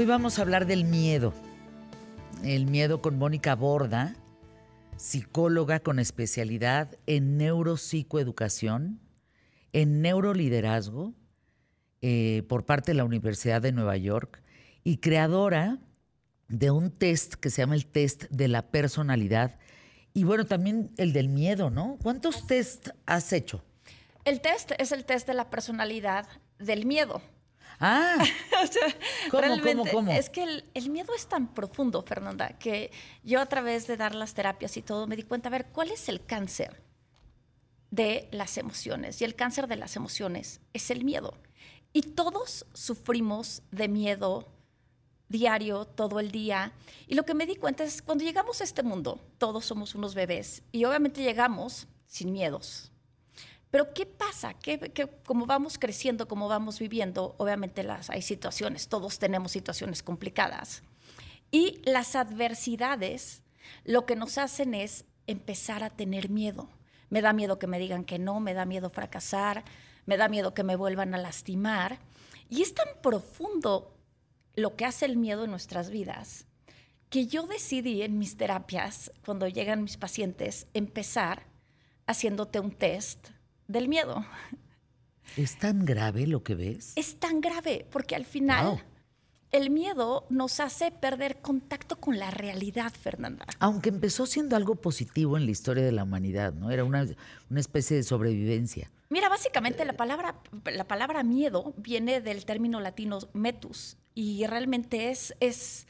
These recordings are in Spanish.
Hoy vamos a hablar del miedo. El miedo con Mónica Borda, psicóloga con especialidad en neuropsicoeducación, en neuroliderazgo, eh, por parte de la Universidad de Nueva York y creadora de un test que se llama el test de la personalidad y bueno, también el del miedo, ¿no? ¿Cuántos test has hecho? El test es el test de la personalidad del miedo. Ah, ¿cómo, realmente, cómo, cómo? Es que el, el, miedo es tan profundo, Fernanda, que yo a través de dar las terapias y todo me di cuenta, a ver, ¿cuál es el cáncer de las emociones? Y el cáncer de las emociones es el miedo. Y todos sufrimos de miedo diario, todo el día. Y lo que me di cuenta es, cuando llegamos a este mundo, todos somos unos bebés y obviamente llegamos sin miedos. Pero ¿qué pasa? ¿Qué, qué, como vamos creciendo, como vamos viviendo, obviamente las, hay situaciones, todos tenemos situaciones complicadas. Y las adversidades lo que nos hacen es empezar a tener miedo. Me da miedo que me digan que no, me da miedo fracasar, me da miedo que me vuelvan a lastimar. Y es tan profundo lo que hace el miedo en nuestras vidas, que yo decidí en mis terapias, cuando llegan mis pacientes, empezar haciéndote un test del miedo. ¿Es tan grave lo que ves? Es tan grave, porque al final wow. el miedo nos hace perder contacto con la realidad, Fernanda. Aunque empezó siendo algo positivo en la historia de la humanidad, ¿no? Era una, una especie de sobrevivencia. Mira, básicamente la palabra, la palabra miedo viene del término latino metus, y realmente es, es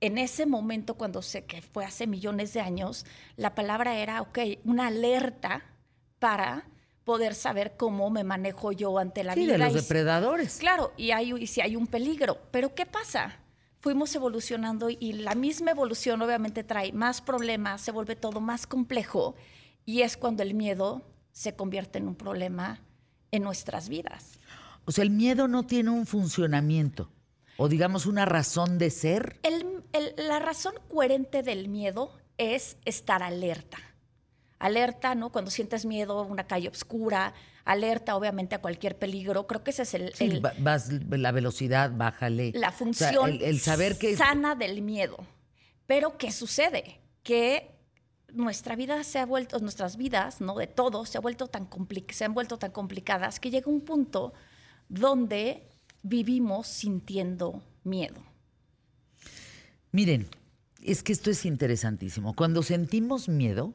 en ese momento, cuando sé que fue hace millones de años, la palabra era, ok, una alerta para poder saber cómo me manejo yo ante la sí, vida. de los y, depredadores. Claro, y, hay, y si hay un peligro. Pero ¿qué pasa? Fuimos evolucionando y la misma evolución obviamente trae más problemas, se vuelve todo más complejo y es cuando el miedo se convierte en un problema en nuestras vidas. O sea, el miedo no tiene un funcionamiento o digamos una razón de ser? El, el, la razón coherente del miedo es estar alerta. Alerta, ¿no? Cuando sientes miedo, una calle oscura, alerta obviamente a cualquier peligro. Creo que ese es el... Sí, el vas, la velocidad, bájale. La función o sea, el, el, saber que... sana del miedo. Pero ¿qué sucede? Que nuestra vida se ha vuelto, nuestras vidas, ¿no? De todos, se, ha vuelto tan se han vuelto tan complicadas que llega un punto donde vivimos sintiendo miedo. Miren, es que esto es interesantísimo. Cuando sentimos miedo,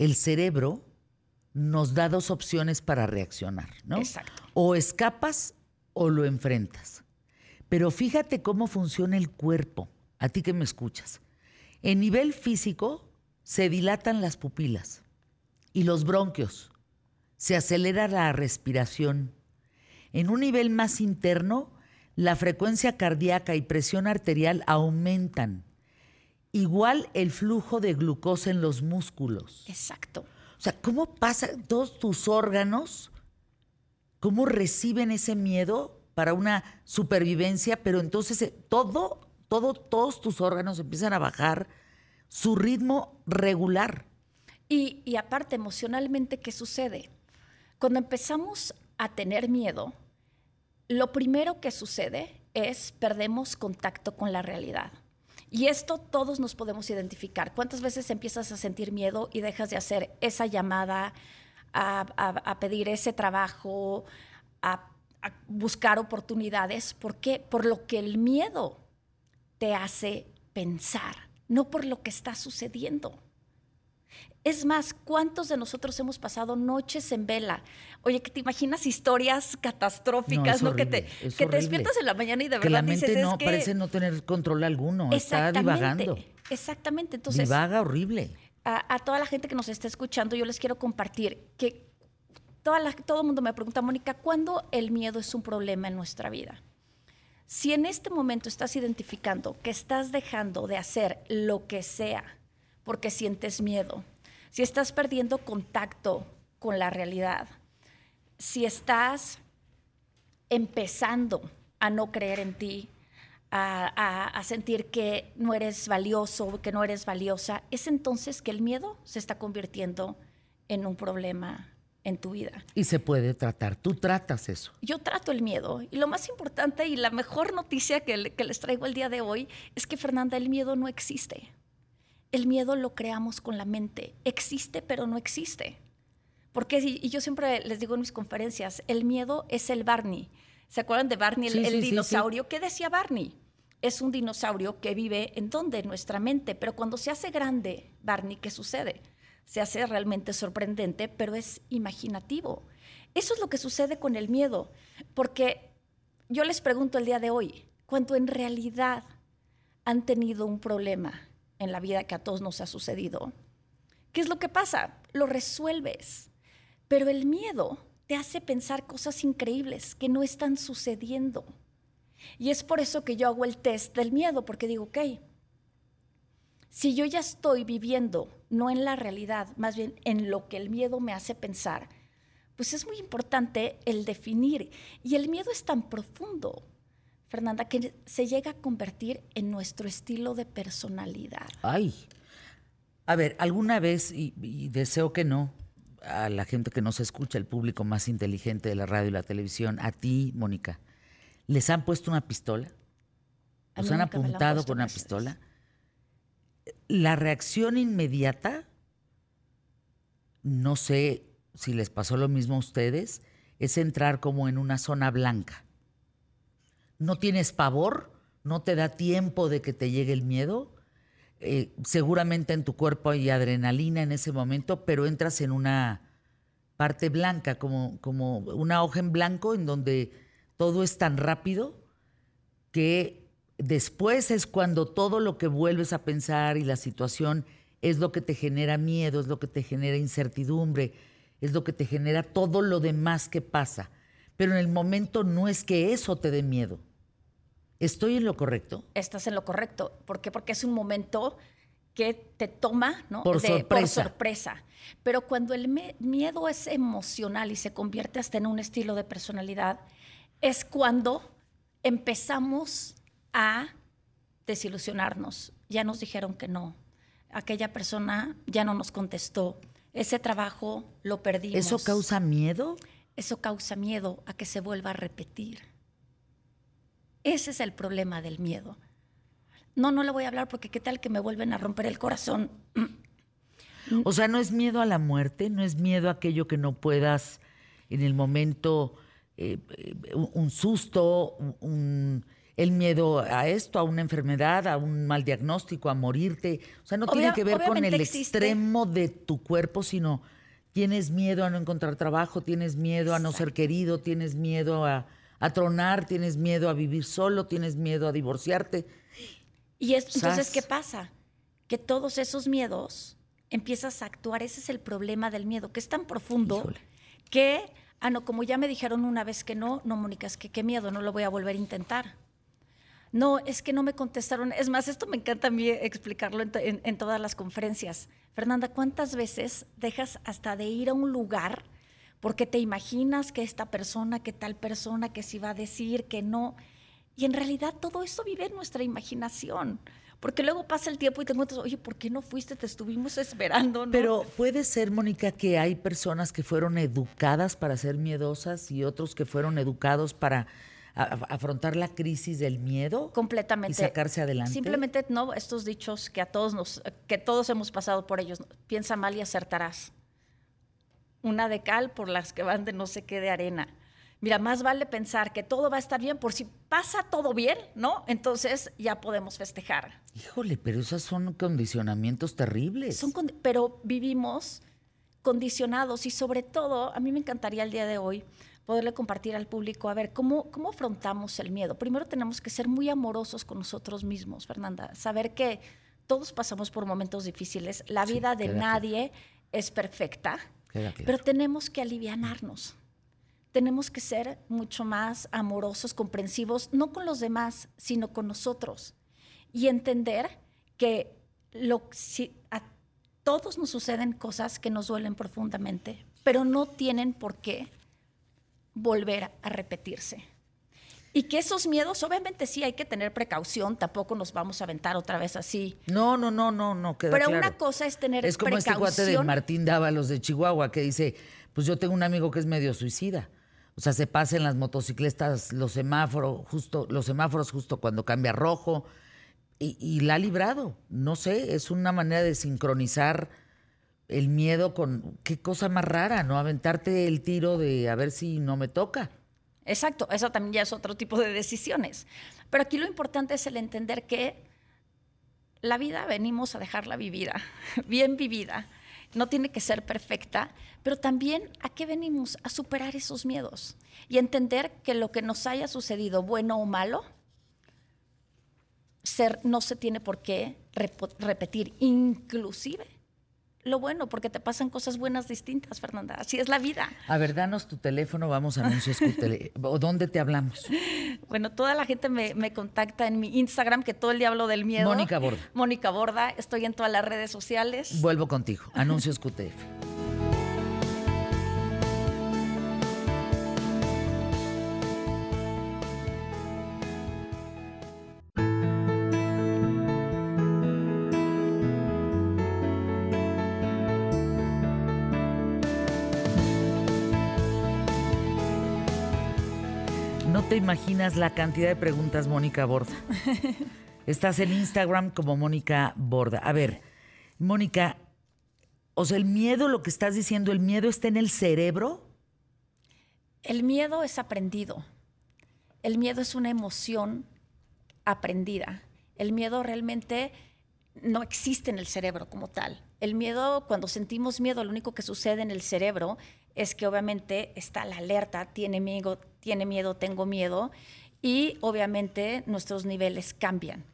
el cerebro nos da dos opciones para reaccionar, ¿no? Exacto. O escapas o lo enfrentas. Pero fíjate cómo funciona el cuerpo, a ti que me escuchas. En nivel físico se dilatan las pupilas y los bronquios, se acelera la respiración, en un nivel más interno, la frecuencia cardíaca y presión arterial aumentan. Igual el flujo de glucosa en los músculos. Exacto. O sea, ¿cómo pasa todos tus órganos? ¿Cómo reciben ese miedo para una supervivencia? Pero entonces eh, todo, todo, todos tus órganos empiezan a bajar su ritmo regular. Y, y aparte, emocionalmente, ¿qué sucede? Cuando empezamos a tener miedo, lo primero que sucede es perdemos contacto con la realidad. Y esto todos nos podemos identificar. ¿Cuántas veces empiezas a sentir miedo y dejas de hacer esa llamada, a, pedir ese trabajo, a, a, buscar oportunidades? ¿Por qué? Por lo que el miedo te hace pensar, no por lo que está sucediendo. Es más, ¿cuántos de nosotros hemos pasado noches en vela? Oye, que te imaginas historias catastróficas, ¿no? Horrible, que te, que te despiertas en la mañana y de que verdad la mente dices, no es que... parece no tener control alguno, está divagando. Exactamente, entonces... Divaga horrible. A, a, toda la gente que nos está escuchando, yo les quiero compartir que toda la, todo el mundo me pregunta, Mónica, ¿cuándo el miedo es un problema en nuestra vida? Si en este momento estás identificando que estás dejando de hacer lo que sea porque sientes miedo, si estás perdiendo contacto con la realidad, si estás empezando a no creer en ti, a, a, a, sentir que no eres valioso, que no eres valiosa, es entonces que el miedo se está convirtiendo en un problema en tu vida. Y se puede tratar. Tú tratas eso. Yo trato el miedo. Y lo más importante y la mejor noticia que, que, les traigo el día de hoy es que, Fernanda, el miedo no existe. El miedo lo creamos con la mente. Existe, pero no existe. Porque, y yo siempre les digo en mis conferencias, el miedo es el Barney. ¿Se acuerdan de Barney, el, el dinosaurio? ¿Qué decía Barney? Es un dinosaurio que vive en donde? En nuestra mente. Pero cuando se hace grande, Barney, ¿qué sucede? Se hace realmente sorprendente, pero es imaginativo. Eso es lo que sucede con el miedo. Porque yo les pregunto el día de hoy, cuando en realidad han tenido un problema en la vida que a todos nos ha sucedido, ¿qué es lo que pasa? Lo resuelves. Pero el miedo te hace pensar cosas increíbles que no están sucediendo. Y es por eso que yo hago el test del miedo, porque digo, ok, si yo ya estoy viviendo, no en la realidad, más bien en lo que el miedo me hace pensar, pues es muy importante el definir. Y el miedo es tan profundo, Fernanda, que se llega a convertir en nuestro estilo de personalidad. Ay, a ver, alguna vez, y, y deseo que no, a la gente que nos escucha, el público más inteligente de la radio y la televisión, a ti, Mónica, ¿les han puesto una pistola? ¿Los han apuntado con una pistola? La reacción inmediata, no sé si les pasó lo mismo a ustedes, es entrar como en una zona blanca. No tienes pavor, no te da tiempo de que te llegue el miedo, eh, seguramente en tu cuerpo hay adrenalina en ese momento, pero entras en una parte blanca, como, como una hoja en blanco en donde todo es tan rápido que después es cuando todo lo que vuelves a pensar y la situación es lo que te genera miedo, es lo que te genera incertidumbre, es lo que te genera todo lo demás que pasa. Pero en el momento no es que eso te dé miedo ¿Estoy en lo correcto? Estás en lo correcto. ¿Por qué? Porque es un momento que te toma ¿no? por, sorpresa. sorpresa. Pero cuando el miedo es emocional y se convierte hasta en un estilo de personalidad, es cuando empezamos a desilusionarnos. Ya nos dijeron que no. Aquella persona ya no nos contestó. Ese trabajo lo perdimos. ¿Eso causa miedo? Eso causa miedo a que se vuelva a repetir. Ese es el problema del miedo. No, no le voy a hablar porque qué tal que me vuelven a romper el corazón. O sea, no es miedo a la muerte, no es miedo a aquello que no puedas en el momento, eh, un susto, el miedo a esto, a una enfermedad, a un mal diagnóstico, a morirte. O sea, no tiene que ver con el extremo de tu cuerpo, sino tienes miedo a no encontrar trabajo, tienes miedo a no ser querido, tienes miedo a a tronar, tienes miedo a vivir solo, tienes miedo a divorciarte. Y entonces, ¿qué pasa? Que todos esos miedos empiezas a actuar. Ese es el problema del miedo, que es tan profundo que, ah, no, como ya me dijeron una vez que no, no, Mónica, es que qué miedo, no lo voy a volver a intentar. No, es que no me contestaron. Es más, esto me encanta a mí explicarlo en, en todas las conferencias. Fernanda, ¿cuántas veces dejas hasta de ir a un lugar? Porque te imaginas que esta persona, que tal persona, que se va a decir, que no. Y en realidad todo eso vive en nuestra imaginación. Porque luego pasa el tiempo y te encuentras, oye, ¿por qué no fuiste? Te estuvimos esperando. ¿no? Pero puede ser, Mónica, que hay personas que fueron educadas para ser miedosas y otros que fueron educados para afrontar la crisis del miedo completamente y sacarse adelante simplemente no estos dichos que a todos nos que todos hemos pasado por ellos piensa mal y acertarás una de cal por las que van de no sé qué de arena. Mira, más vale pensar que todo va a estar bien por si pasa todo bien, ¿no? Entonces ya podemos festejar. Híjole, pero esos son condicionamientos terribles. Son pero vivimos condicionados y sobre todo, a mí me encantaría el día de hoy poderle compartir al público, a ver, ¿cómo, cómo afrontamos el miedo? Primero tenemos que ser muy amorosos con nosotros mismos, Fernanda, saber que todos pasamos por momentos difíciles, la vida de nadie es perfecta, pero tenemos que alivianarnos. Tenemos que ser mucho más amorosos, comprensivos, no con los demás, sino con nosotros. Y entender que a todos nos suceden cosas que nos duelen profundamente, pero no tienen por qué volver a repetirse. Y que esos miedos, obviamente sí hay que tener precaución, tampoco nos vamos a aventar otra vez así. No, no, no, no, no, queda Pero una cosa es tener precaución. Es como este cuate de Martín Dávalos de Chihuahua que dice, Pues yo tengo un amigo que es medio suicida. O sea, se pasa en las motocicletas los semáforos justo, los semáforos justo cuando cambia rojo. Y, y la ha librado. No sé, es una manera de sincronizar el miedo con qué cosa más rara, ¿no? Aventarte el tiro de a ver si no me toca. Exacto, eso también ya es otro tipo de decisiones. Pero aquí lo importante es el entender que la vida venimos a dejarla vivida, bien vivida. No tiene que ser perfecta, pero también a qué venimos a superar esos miedos y entender que lo que nos haya sucedido, bueno o malo, ser, no se tiene por qué repetir, inclusive lo bueno, porque te pasan cosas buenas distintas, Fernanda. Así es la vida. A ver, danos tu teléfono, vamos a anuncios. ¿O dónde te hablamos? Bueno, toda la gente me, me, contacta en mi Instagram, que todo el día hablo del miedo. Mónica Borda. Mónica Borda, estoy en todas las redes sociales. Vuelvo contigo. Anuncios QTF. Te imaginas la cantidad de preguntas, Mónica Borda. Estás en Instagram como Mónica Borda. A ver, Mónica, o sea, el miedo, lo que estás diciendo, ¿el miedo está en el cerebro? El miedo es aprendido. El miedo es una emoción aprendida. El miedo realmente no existe en el cerebro como tal. El miedo, cuando sentimos miedo, lo único que sucede en el cerebro es que obviamente está la alerta, tiene miedo, tiene miedo, tengo miedo, y obviamente nuestros niveles cambian.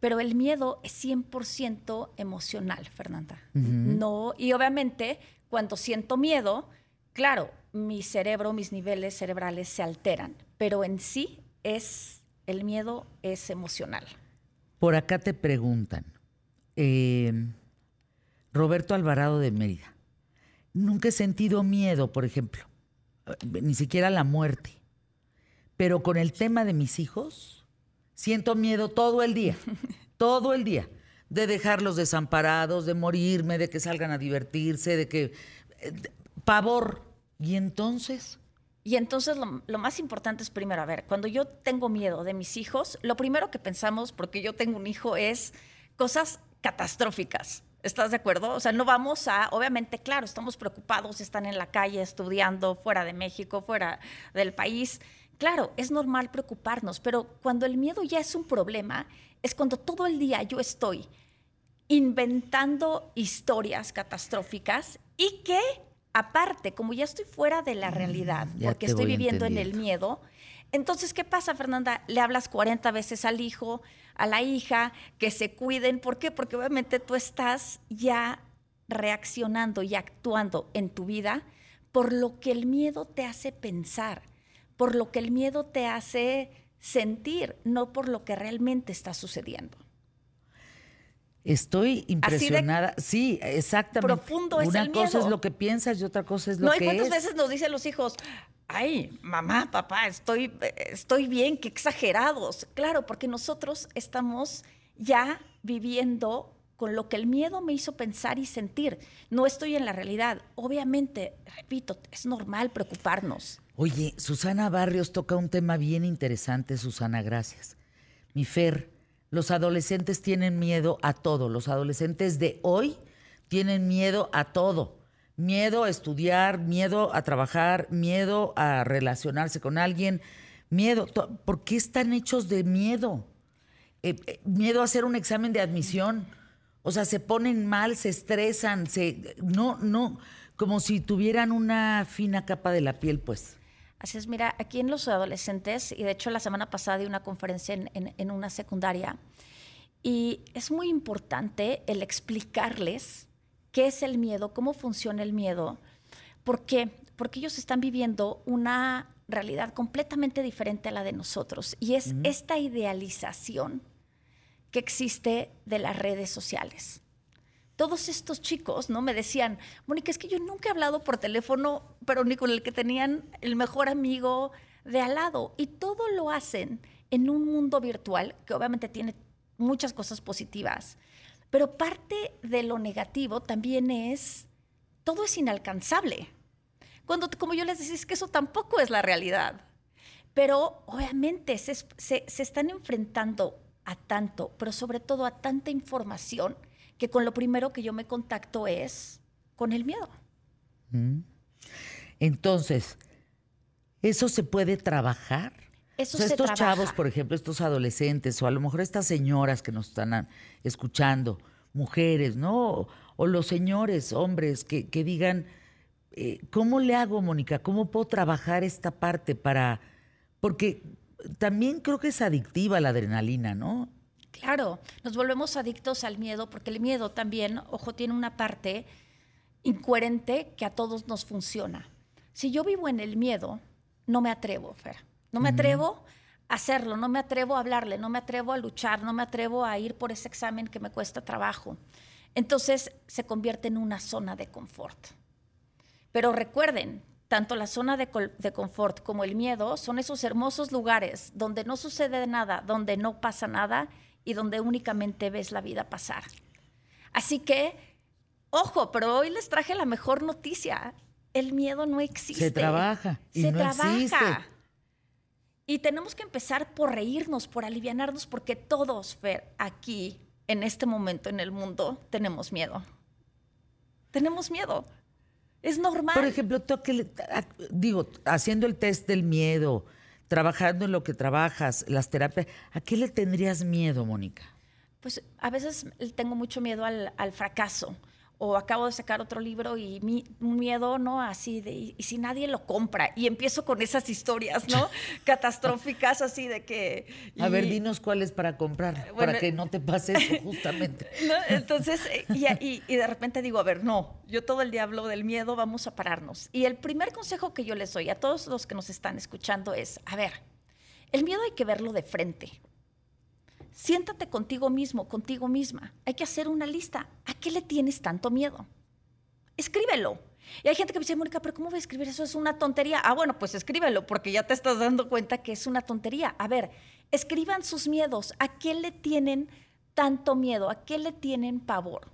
Pero el miedo es 100% emocional, Fernanda. No, y obviamente cuando siento miedo, claro, mi cerebro, mis niveles cerebrales se alteran, pero en sí es el miedo es emocional. Por acá te preguntan, eh, Roberto Alvarado de Mérida. Nunca he sentido miedo, por ejemplo, ni siquiera la muerte. Pero con el tema de mis hijos, siento miedo todo el día, todo el día, de dejarlos desamparados, de morirme, de que salgan a divertirse, de que... Eh, pavor. ¿Y entonces? Y entonces lo, lo, más importante es primero, a ver, cuando yo tengo miedo de mis hijos, lo primero que pensamos, porque yo tengo un hijo, es cosas catastróficas. ¿Estás de acuerdo? O sea, no vamos a, obviamente, claro, estamos preocupados, están en la calle estudiando fuera de México, fuera del país. Claro, es normal preocuparnos, pero cuando el miedo ya es un problema, es cuando todo el día yo estoy inventando historias catastróficas y que, aparte, como ya estoy fuera de la mm, realidad, porque estoy viviendo en el miedo, entonces, ¿qué pasa, Fernanda? Le hablas 40 veces al hijo, a la hija, que se cuiden. ¿Por qué? Porque obviamente tú estás ya reaccionando y actuando en tu vida por lo que el miedo te hace pensar, por lo que el miedo te hace sentir, no por lo que realmente está sucediendo. Estoy impresionada. sí, exactamente. Profundo es Una cosa es lo que piensas y otra cosa es lo que es. No, ¿y cuántas veces nos dicen los hijos, ay, mamá, papá, estoy, estoy bien, qué exagerados? Claro, porque nosotros estamos ya viviendo con lo que el miedo me hizo pensar y sentir. No estoy en la realidad. Obviamente, repito, es normal preocuparnos. Oye, Susana Barrios toca un tema bien interesante, Susana, gracias. Mi Fer, los adolescentes tienen miedo a todo. Los adolescentes de hoy tienen miedo a todo. Miedo a estudiar, miedo a trabajar, miedo a relacionarse con alguien, miedo. ¿Por qué están hechos de miedo? Eh, eh, miedo a hacer un examen de admisión. O sea, se ponen mal, se estresan, se no, no, como si tuvieran una fina capa de la piel, pues. Así es, mira, aquí en los adolescentes, y de hecho la semana pasada di una conferencia en, una secundaria, y es muy importante el explicarles qué es el miedo, cómo funciona el miedo, ¿por qué? Porque ellos están viviendo una realidad completamente diferente a la de nosotros, y es esta idealización que existe de las redes sociales todos estos chicos, ¿no? Me decían, Mónica, es que yo nunca he hablado por teléfono, pero ni con el que tenían el mejor amigo de al lado. Y todo lo hacen en un mundo virtual, que obviamente tiene muchas cosas positivas, pero parte de lo negativo también es, todo es inalcanzable. Cuando, como yo les decía, es que eso tampoco es la realidad. Pero obviamente se, se, se están enfrentando a tanto, pero sobre todo a tanta información, que con lo primero que yo me contacto es con el miedo. Mm. Entonces, ¿eso se puede trabajar? Eso o sea, se estos trabaja. chavos, por ejemplo, estos adolescentes, o a lo mejor estas señoras que nos están escuchando, mujeres, ¿no? O, o los señores, hombres, que, que digan, eh, ¿cómo le hago, Mónica? ¿Cómo puedo trabajar esta parte para...? Porque también creo que es adictiva la adrenalina, ¿no? Claro, nos volvemos adictos al miedo porque el miedo también, ojo, tiene una parte incoherente que a todos nos funciona. Si yo vivo en el miedo, no me atrevo, Fer. No me atrevo a hacerlo, no me atrevo a hablarle, no me atrevo a luchar, no me atrevo a ir por ese examen que me cuesta trabajo. Entonces se convierte en una zona de confort. Pero recuerden, tanto la zona de, confort como el miedo son esos hermosos lugares donde no sucede nada, donde no pasa nada y donde únicamente ves la vida pasar. Así que, ojo, pero hoy les traje la mejor noticia. El miedo no existe. Se trabaja y Se no trabaja. existe. Y tenemos que empezar por reírnos, por alivianarnos, porque todos, Fer, aquí, en este momento en el mundo, tenemos miedo. Tenemos miedo. Es normal. Por ejemplo, tú digo, haciendo el test del miedo, trabajando en lo que trabajas, las terapias, ¿a qué le tendrías miedo, Mónica? Pues a veces tengo mucho miedo al, al fracaso. O acabo de sacar otro libro y mi miedo, ¿no? Así de, y, y si nadie lo compra. Y empiezo con esas historias, ¿no? Catastróficas, así de que. A ver, dinos cuáles para comprar, Bueno, para que no te pase eso justamente. ¿no? Entonces, y, y- y de repente digo, a ver, no, yo todo el día hablo del miedo, vamos a pararnos. Y el primer consejo que yo les doy a todos los que nos están escuchando es, a ver, el miedo hay que verlo de frente. Siéntate contigo mismo, contigo misma. Hay que hacer una lista. ¿A qué le tienes tanto miedo? Escríbelo. Y hay gente que me dice, Mónica, pero ¿cómo voy a escribir eso? Es una tontería. Ah, bueno, pues escríbelo, porque ya te estás dando cuenta que es una tontería. A ver, escriban sus miedos. ¿A qué le tienen tanto miedo? ¿A qué le tienen pavor?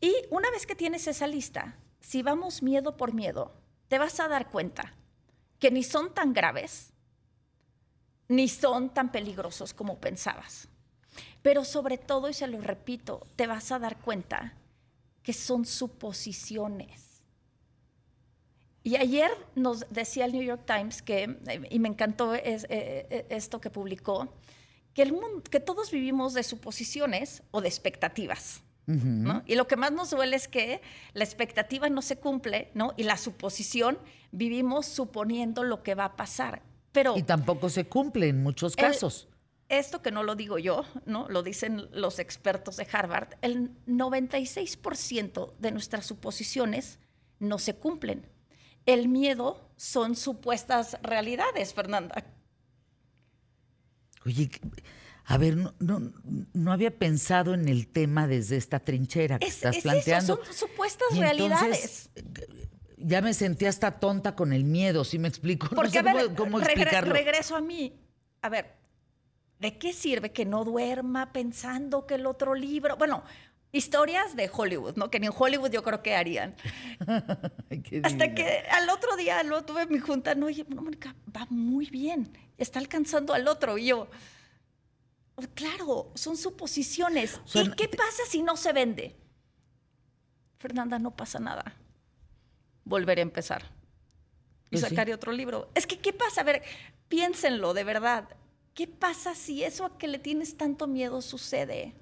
Y una vez que tienes esa lista, si vamos miedo por miedo, te vas a dar cuenta que ni son tan graves, ni son tan peligrosos como pensabas. Pero sobre todo, y se lo repito, te vas a dar cuenta que son suposiciones. Y ayer nos decía el New York Times que, eh, y me encantó es- eh, eh, esto que publicó, que, el mundo, que todos vivimos de suposiciones o de expectativas. ¿no? Y lo que más nos duele es que la expectativa no se cumple, ¿no? Y la suposición vivimos suponiendo lo que va a pasar. Pero Y tampoco se cumple en muchos El- casos. esto que no lo digo yo, ¿no? Lo dicen los expertos de Harvard, el 96% de nuestras suposiciones no se cumplen. El miedo son supuestas realidades, Fernanda. Oye, a ver, no, no, no había pensado en el tema desde esta trinchera que Es, estás es planteando. eso, son supuestas realidades. Ya me sentí hasta tonta con el miedo, ¿sí me explico? No Porque, sé a ver, cómo, cómo regre- explicarlo. regreso a mí. A ver, ¿de qué sirve que no duerma pensando que el otro libro... Bueno, historias de Hollywood, ¿no? Que ni en Hollywood yo creo que harían. Hasta que al otro día lo tuve mi junta, no, oye, no, Mónica, va muy bien, está alcanzando al otro. Y yo, "Oh, claro, son suposiciones. ¿Y no- qué pasa si no se vende? Fernanda, no pasa nada. Volveré a empezar. Y Pues sí. otro libro. Es que, ¿qué pasa? A ver, piénsenlo, de verdad. ¿Qué pasa si eso a que le tienes tanto miedo sucede?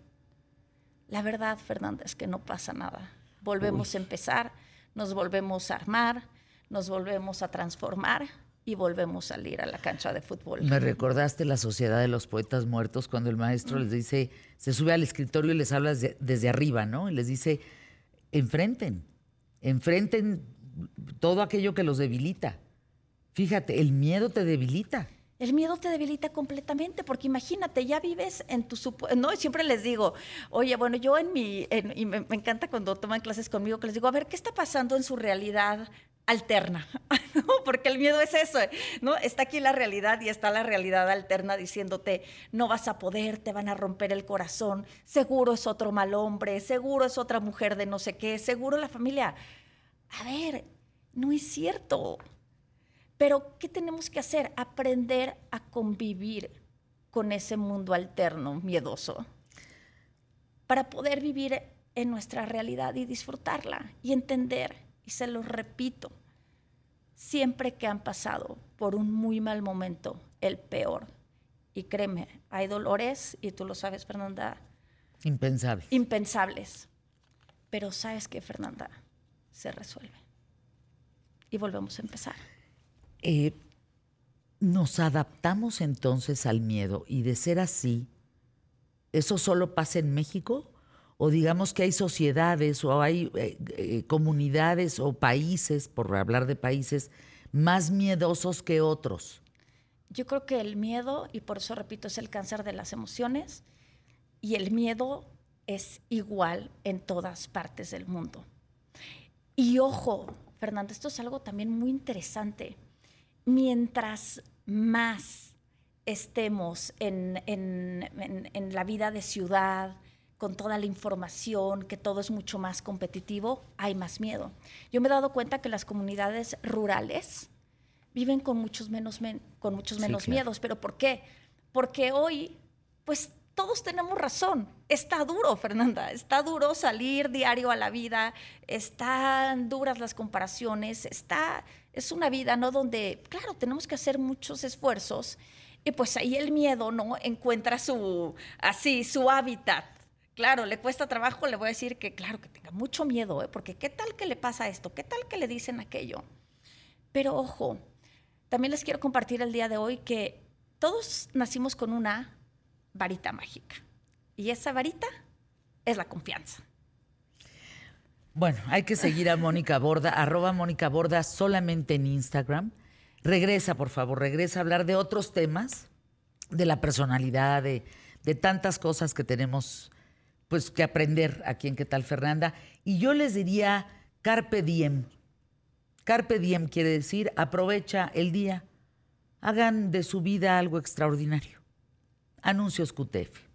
La verdad, Fernanda, es que no pasa nada. Volvemos a empezar, nos volvemos a armar, nos volvemos a transformar y volvemos a salir a la cancha de fútbol. Me recordaste la Sociedad de los Poetas Muertos cuando el maestro les dice, se sube al escritorio y les habla desde, desde arriba, ¿no? Y les dice, enfrenten, enfrenten todo aquello que los debilita. Fíjate, el miedo te debilita. El miedo te debilita completamente, porque imagínate, ya vives en tu no, siempre les digo, oye, bueno, yo en mi, y me, me encanta cuando toman clases conmigo, que les digo, a ver, ¿qué está pasando en su realidad alterna? ¿No? Porque el miedo es eso, ¿no? Está aquí la realidad y está la realidad alterna diciéndote, no vas a poder, te van a romper el corazón, seguro es otro mal hombre, seguro es otra mujer de no sé qué, seguro la familia. A ver, No es cierto. Pero, ¿qué tenemos que hacer? Aprender a convivir con ese mundo alterno, miedoso, para poder vivir en nuestra realidad y disfrutarla y entender, y se lo repito, siempre que han pasado por un muy mal momento, el peor, y créeme, hay dolores, y tú lo sabes, Fernanda. Impensables. Impensables. Pero sabes que, Fernanda, se resuelve. Y volvemos a empezar. Eh, nos adaptamos entonces al miedo y de ser así, ¿eso solo pasa en México? O digamos que hay sociedades o hay eh, eh, comunidades o países, por hablar de países, más miedosos que otros. Yo creo que el miedo, y por eso repito, es el cáncer de las emociones, y el miedo es igual en todas partes del mundo. Y ojo, Fernanda, esto es algo también muy interesante. Mientras más estemos en, en, la vida de ciudad, con toda la información, que todo es mucho más competitivo, hay más miedo. Yo me he dado cuenta que las comunidades rurales, viven con muchos menos, con muchos menos miedos. ¿Pero por qué? Porque hoy, pues todos tenemos razón. Está duro, Fernanda, está duro salir diario a la vida, están duras las comparaciones, está, es una vida, ¿no? Donde, claro, tenemos que hacer muchos esfuerzos y pues ahí el miedo, ¿no? Encuentra su, así, su hábitat. Claro, le cuesta trabajo, le voy a decir que, claro, que tenga mucho miedo, ¿eh? porque ¿qué tal que le pasa esto? ¿Qué tal que le dicen aquello? Pero ojo, también les quiero compartir el día de hoy que todos nacimos con una varita mágica. Y esa varita es la confianza. Bueno, hay que seguir a Mónica Borda, arroba Mónica Borda solamente en Instagram. Regresa, por favor, regresa a hablar de otros temas, de la personalidad, de, de tantas cosas que tenemos pues que aprender aquí en ¿Qué tal Fernanda? Y yo les diría Carpe Diem, Carpe diem quiere decir aprovecha el día. Hagan de su vida algo extraordinario. Anuncios QTF.